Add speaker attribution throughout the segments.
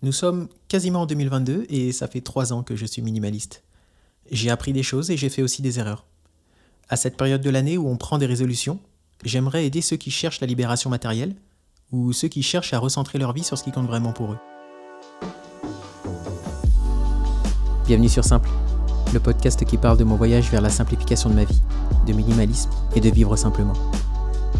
Speaker 1: Nous sommes quasiment en 2022 et ça fait trois ans que je suis minimaliste. J'ai appris des choses et j'ai fait aussi des erreurs. À cette période de l'année où on prend des résolutions, j'aimerais aider ceux qui cherchent la libération matérielle ou ceux qui cherchent à recentrer leur vie sur ce qui compte vraiment pour eux. Bienvenue sur Simple, le podcast qui parle de mon voyage vers la simplification de ma vie, de minimalisme et de vivre simplement.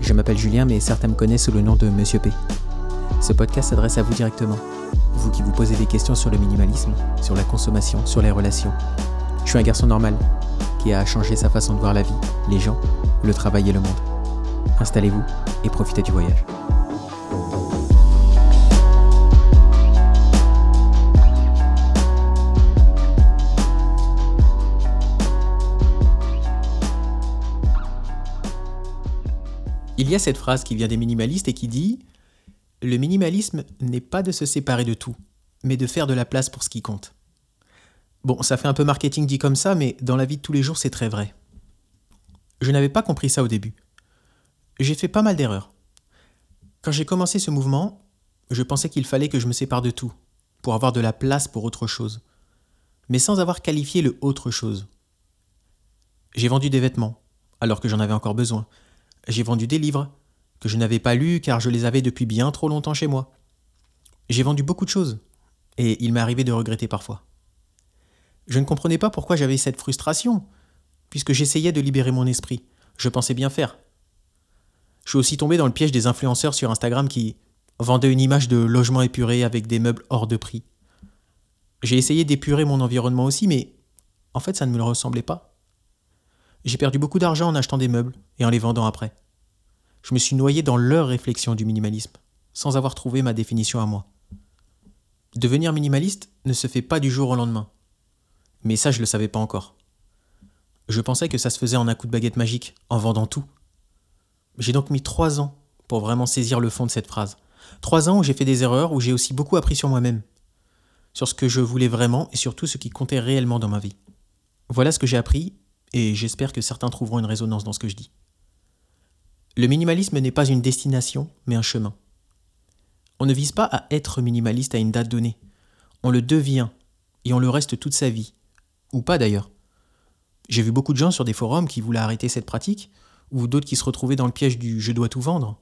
Speaker 1: Je m'appelle Julien, mais certains me connaissent sous le nom de Monsieur P. Ce podcast s'adresse à vous directement, vous qui vous posez des questions sur le minimalisme, sur la consommation, sur les relations. Je suis un garçon normal, qui a changé sa façon de voir la vie, les gens, le travail et le monde. Installez-vous et profitez du voyage. Il y a cette phrase qui vient des minimalistes et qui dit ⁇ Le minimalisme n'est pas de se séparer de tout, mais de faire de la place pour ce qui compte. Bon, ça fait un peu marketing dit comme ça, mais dans la vie de tous les jours, c'est très vrai. Je n'avais pas compris ça au début. J'ai fait pas mal d'erreurs. Quand j'ai commencé ce mouvement, je pensais qu'il fallait que je me sépare de tout, pour avoir de la place pour autre chose, mais sans avoir qualifié le autre chose. J'ai vendu des vêtements, alors que j'en avais encore besoin, j'ai vendu des livres que je n'avais pas lus car je les avais depuis bien trop longtemps chez moi. J'ai vendu beaucoup de choses et il m'est arrivé de regretter parfois. Je ne comprenais pas pourquoi j'avais cette frustration, puisque j'essayais de libérer mon esprit. Je pensais bien faire. Je suis aussi tombé dans le piège des influenceurs sur Instagram qui vendaient une image de logement épuré avec des meubles hors de prix. J'ai essayé d'épurer mon environnement aussi, mais en fait ça ne me ressemblait pas. J'ai perdu beaucoup d'argent en achetant des meubles et en les vendant après. Je me suis noyé dans leur réflexion du minimalisme, sans avoir trouvé ma définition à moi. Devenir minimaliste ne se fait pas du jour au lendemain. Mais ça, je ne le savais pas encore. Je pensais que ça se faisait en un coup de baguette magique, en vendant tout. J'ai donc mis trois ans pour vraiment saisir le fond de cette phrase. Trois ans où j'ai fait des erreurs, où j'ai aussi beaucoup appris sur moi-même, sur ce que je voulais vraiment et surtout ce qui comptait réellement dans ma vie. Voilà ce que j'ai appris et j'espère que certains trouveront une résonance dans ce que je dis. Le minimalisme n'est pas une destination, mais un chemin. On ne vise pas à être minimaliste à une date donnée. On le devient, et on le reste toute sa vie. Ou pas d'ailleurs. J'ai vu beaucoup de gens sur des forums qui voulaient arrêter cette pratique, ou d'autres qui se retrouvaient dans le piège du je dois tout vendre.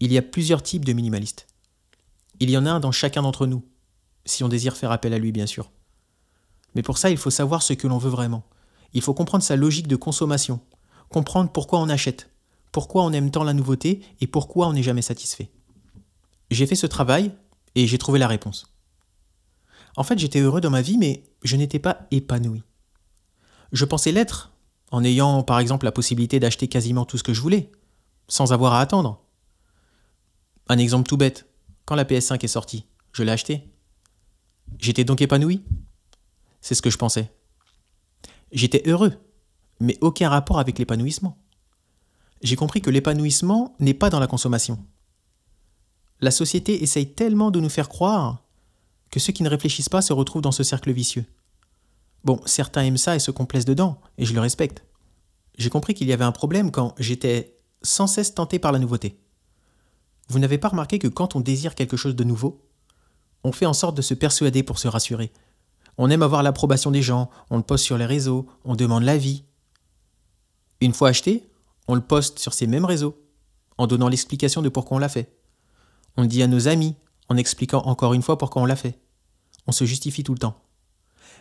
Speaker 1: Il y a plusieurs types de minimalistes. Il y en a un dans chacun d'entre nous, si on désire faire appel à lui bien sûr. Mais pour ça, il faut savoir ce que l'on veut vraiment. Il faut comprendre sa logique de consommation, comprendre pourquoi on achète, pourquoi on aime tant la nouveauté et pourquoi on n'est jamais satisfait. J'ai fait ce travail et j'ai trouvé la réponse. En fait, j'étais heureux dans ma vie, mais je n'étais pas épanoui. Je pensais l'être, en ayant par exemple la possibilité d'acheter quasiment tout ce que je voulais, sans avoir à attendre. Un exemple tout bête, quand la PS5 est sortie, je l'ai acheté. J'étais donc épanoui C'est ce que je pensais. J'étais heureux, mais aucun rapport avec l'épanouissement. J'ai compris que l'épanouissement n'est pas dans la consommation. La société essaye tellement de nous faire croire que ceux qui ne réfléchissent pas se retrouvent dans ce cercle vicieux. Bon, certains aiment ça et se complaisent dedans, et je le respecte. J'ai compris qu'il y avait un problème quand j'étais sans cesse tenté par la nouveauté. Vous n'avez pas remarqué que quand on désire quelque chose de nouveau, on fait en sorte de se persuader pour se rassurer, on aime avoir l'approbation des gens, on le poste sur les réseaux, on demande l'avis. Une fois acheté, on le poste sur ces mêmes réseaux, en donnant l'explication de pourquoi on l'a fait. On le dit à nos amis, en expliquant encore une fois pourquoi on l'a fait. On se justifie tout le temps.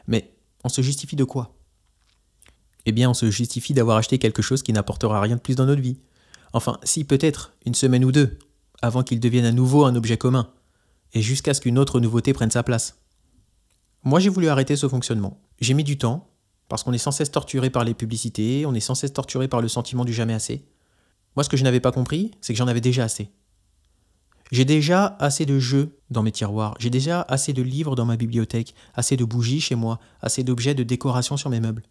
Speaker 1: Mais on se justifie de quoi? Eh bien, on se justifie d'avoir acheté quelque chose qui n'apportera rien de plus dans notre vie. Enfin, si peut-être une semaine ou deux, avant qu'il devienne à nouveau un objet commun, et jusqu'à ce qu'une autre nouveauté prenne sa place. Moi, j'ai voulu arrêter ce fonctionnement. J'ai mis du temps, parce qu'on est sans cesse torturé par les publicités, on est sans cesse torturé par le sentiment du jamais assez. Moi, ce que je n'avais pas compris, c'est que j'en avais déjà assez. J'ai déjà assez de jeux dans mes tiroirs, j'ai déjà assez de livres dans ma bibliothèque, assez de bougies chez moi, assez d'objets de décoration sur mes meubles.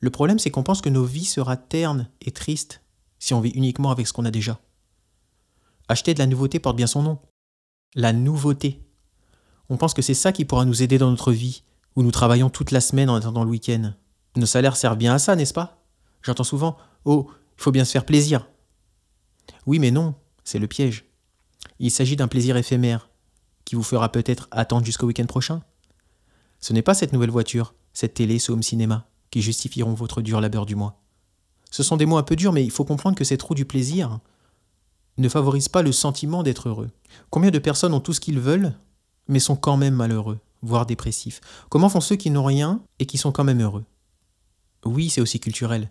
Speaker 1: Le problème, c'est qu'on pense que nos vies sera ternes et tristes si on vit uniquement avec ce qu'on a déjà. Acheter de la nouveauté porte bien son nom. La nouveauté. On pense que c'est ça qui pourra nous aider dans notre vie, où nous travaillons toute la semaine en attendant le week-end. Nos salaires servent bien à ça, n'est-ce pas? J'entends souvent Oh, il faut bien se faire plaisir. Oui, mais non, c'est le piège. Il s'agit d'un plaisir éphémère, qui vous fera peut-être attendre jusqu'au week-end prochain. Ce n'est pas cette nouvelle voiture, cette télé, ce home cinéma, qui justifieront votre dur labeur du mois. Ce sont des mots un peu durs, mais il faut comprendre que cette roue du plaisir ne favorise pas le sentiment d'être heureux. Combien de personnes ont tout ce qu'ils veulent, mais sont quand même malheureux, voire dépressifs Comment font ceux qui n'ont rien et qui sont quand même heureux? Oui, c'est aussi culturel,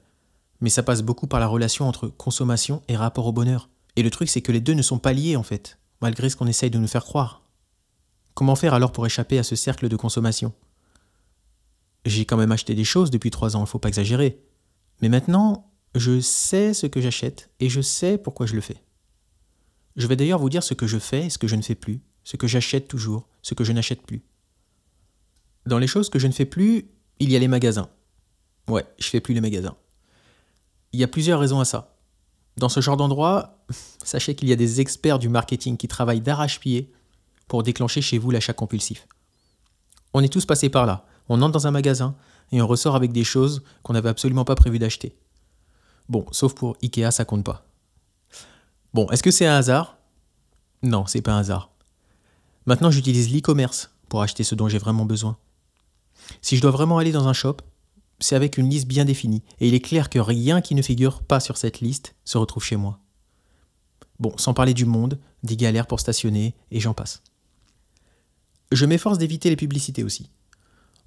Speaker 1: mais ça passe beaucoup par la relation entre consommation et rapport au bonheur. Et le truc, c'est que les deux ne sont pas liés en fait, malgré ce qu'on essaye de nous faire croire. Comment faire alors pour échapper à ce cercle de consommation? J'ai quand même acheté des choses depuis trois ans, il faut pas exagérer. Mais maintenant, je sais ce que j'achète et je sais pourquoi je le fais. Je vais d'ailleurs vous dire ce que je fais et ce que je ne fais plus, ce que j'achète toujours, ce que je n'achète plus. Dans les choses que je ne fais plus, il y a les magasins. Ouais, je fais plus les magasins. Il y a plusieurs raisons à ça. Dans ce genre d'endroit, sachez qu'il y a des experts du marketing qui travaillent d'arrache-pied pour déclencher chez vous l'achat compulsif. On est tous passés par là. On entre dans un magasin et on ressort avec des choses qu'on n'avait absolument pas prévu d'acheter. Bon, sauf pour Ikea, ça compte pas. Bon, est-ce que c'est un hasard? Non, c'est pas un hasard. Maintenant, j'utilise l'e-commerce pour acheter ce dont j'ai vraiment besoin. Si je dois vraiment aller dans un shop, c'est avec une liste bien définie, et il est clair que rien qui ne figure pas sur cette liste se retrouve chez moi. Bon, sans parler du monde, des galères pour stationner, et j'en passe. Je m'efforce d'éviter les publicités aussi.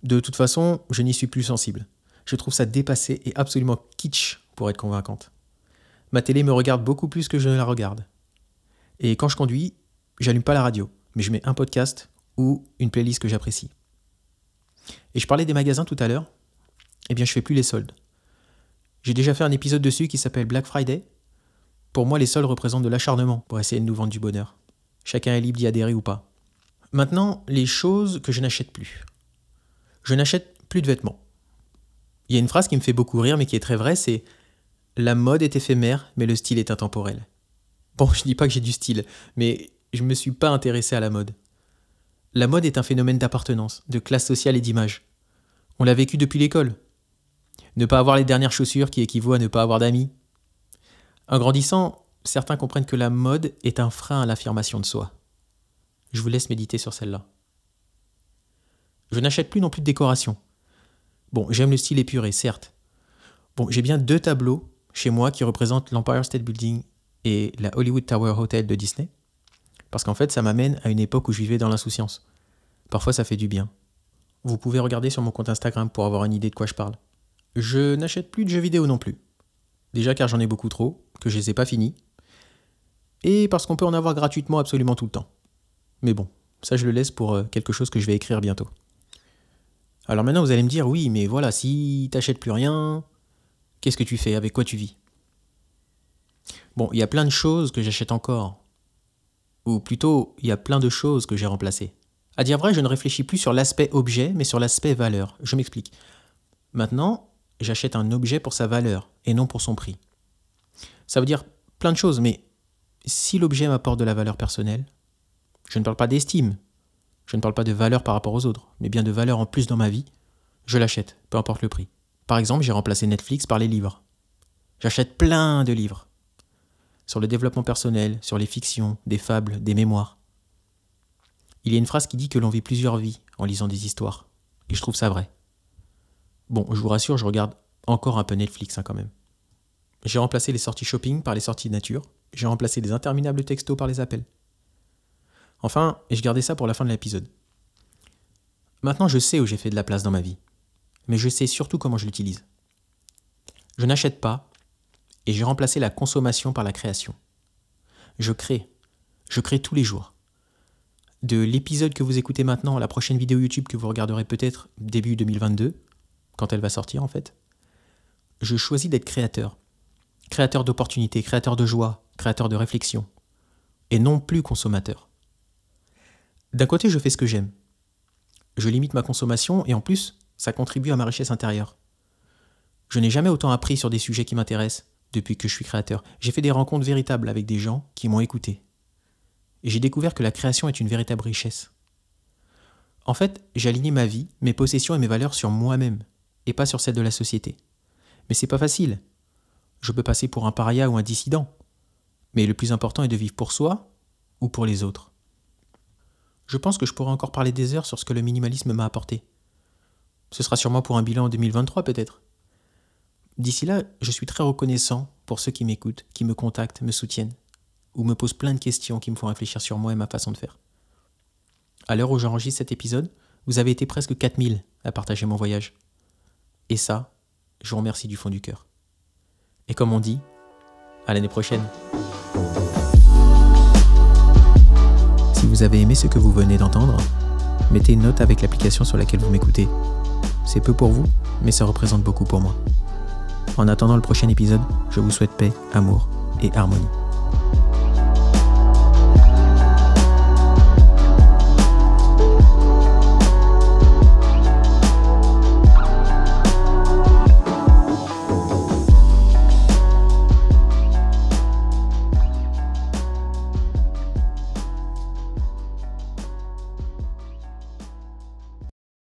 Speaker 1: De toute façon, je n'y suis plus sensible. Je trouve ça dépassé et absolument kitsch pour être convaincante. Ma télé me regarde beaucoup plus que je ne la regarde. Et quand je conduis, j'allume pas la radio, mais je mets un podcast ou une playlist que j'apprécie. Et je parlais des magasins tout à l'heure. Eh bien, je fais plus les soldes. J'ai déjà fait un épisode dessus qui s'appelle Black Friday. Pour moi, les soldes représentent de l'acharnement pour essayer de nous vendre du bonheur. Chacun est libre d'y adhérer ou pas. Maintenant, les choses que je n'achète plus. Je n'achète plus de vêtements. Il y a une phrase qui me fait beaucoup rire mais qui est très vraie, c'est La mode est éphémère, mais le style est intemporel. Bon, je dis pas que j'ai du style, mais je me suis pas intéressé à la mode. La mode est un phénomène d'appartenance, de classe sociale et d'image. On l'a vécu depuis l'école. Ne pas avoir les dernières chaussures qui équivaut à ne pas avoir d'amis. En grandissant, certains comprennent que la mode est un frein à l'affirmation de soi. Je vous laisse méditer sur celle-là. Je n'achète plus non plus de décoration. Bon, j'aime le style épuré, certes. Bon, j'ai bien deux tableaux chez moi qui représentent l'Empire State Building et la Hollywood Tower Hotel de Disney. Parce qu'en fait, ça m'amène à une époque où je vivais dans l'insouciance. Parfois, ça fait du bien. Vous pouvez regarder sur mon compte Instagram pour avoir une idée de quoi je parle. Je n'achète plus de jeux vidéo non plus. Déjà car j'en ai beaucoup trop, que je les ai pas finis. Et parce qu'on peut en avoir gratuitement absolument tout le temps. Mais bon, ça je le laisse pour euh, quelque chose que je vais écrire bientôt. Alors maintenant vous allez me dire, oui, mais voilà, si t'achètes plus rien, qu'est-ce que tu fais? Avec quoi tu vis? Bon, il y a plein de choses que j'achète encore. Ou plutôt, il y a plein de choses que j'ai remplacées. À dire vrai, je ne réfléchis plus sur l'aspect objet, mais sur l'aspect valeur. Je m'explique. Maintenant, j'achète un objet pour sa valeur et non pour son prix. Ça veut dire plein de choses, mais si l'objet m'apporte de la valeur personnelle, je ne parle pas d'estime, je ne parle pas de valeur par rapport aux autres, mais bien de valeur en plus dans ma vie, je l'achète, peu importe le prix. Par exemple, j'ai remplacé Netflix par les livres. J'achète plein de livres. Sur le développement personnel, sur les fictions, des fables, des mémoires. Il y a une phrase qui dit que l'on vit plusieurs vies en lisant des histoires. Et je trouve ça vrai. Bon, je vous rassure, je regarde encore un peu Netflix hein, quand même. J'ai remplacé les sorties shopping par les sorties nature. J'ai remplacé les interminables textos par les appels. Enfin, et je gardais ça pour la fin de l'épisode. Maintenant, je sais où j'ai fait de la place dans ma vie. Mais je sais surtout comment je l'utilise. Je n'achète pas et j'ai remplacé la consommation par la création. Je crée. Je crée tous les jours. De l'épisode que vous écoutez maintenant à la prochaine vidéo YouTube que vous regarderez peut-être début 2022, quand elle va sortir en fait, je choisis d'être créateur. Créateur d'opportunités, créateur de joie, créateur de réflexion. Et non plus consommateur. D'un côté, je fais ce que j'aime. Je limite ma consommation et en plus, ça contribue à ma richesse intérieure. Je n'ai jamais autant appris sur des sujets qui m'intéressent depuis que je suis créateur. J'ai fait des rencontres véritables avec des gens qui m'ont écouté. Et j'ai découvert que la création est une véritable richesse. En fait, j'ai aligné ma vie, mes possessions et mes valeurs sur moi-même et pas sur celle de la société. Mais c'est pas facile. Je peux passer pour un paria ou un dissident. Mais le plus important est de vivre pour soi ou pour les autres. je pense que je pourrais encore parler des heures sur ce que le minimalisme m'a apporté. Ce sera sûrement pour un bilan en 2023 peut-être. D'ici là, je suis très reconnaissant pour ceux qui m'écoutent, qui me contactent, me soutiennent, ou me posent plein de questions qui me font réfléchir sur moi et ma façon de faire. À l'heure où j'enregistre cet épisode, vous avez été presque 4000 à partager mon voyage. Et ça, je vous remercie du fond du cœur. Et comme on dit, à l'année prochaine. Si vous avez aimé ce que vous venez d'entendre, mettez une note avec l'application sur laquelle vous m'écoutez. C'est peu pour vous, mais ça représente beaucoup pour moi. En attendant le prochain épisode, je vous souhaite paix, amour et harmonie.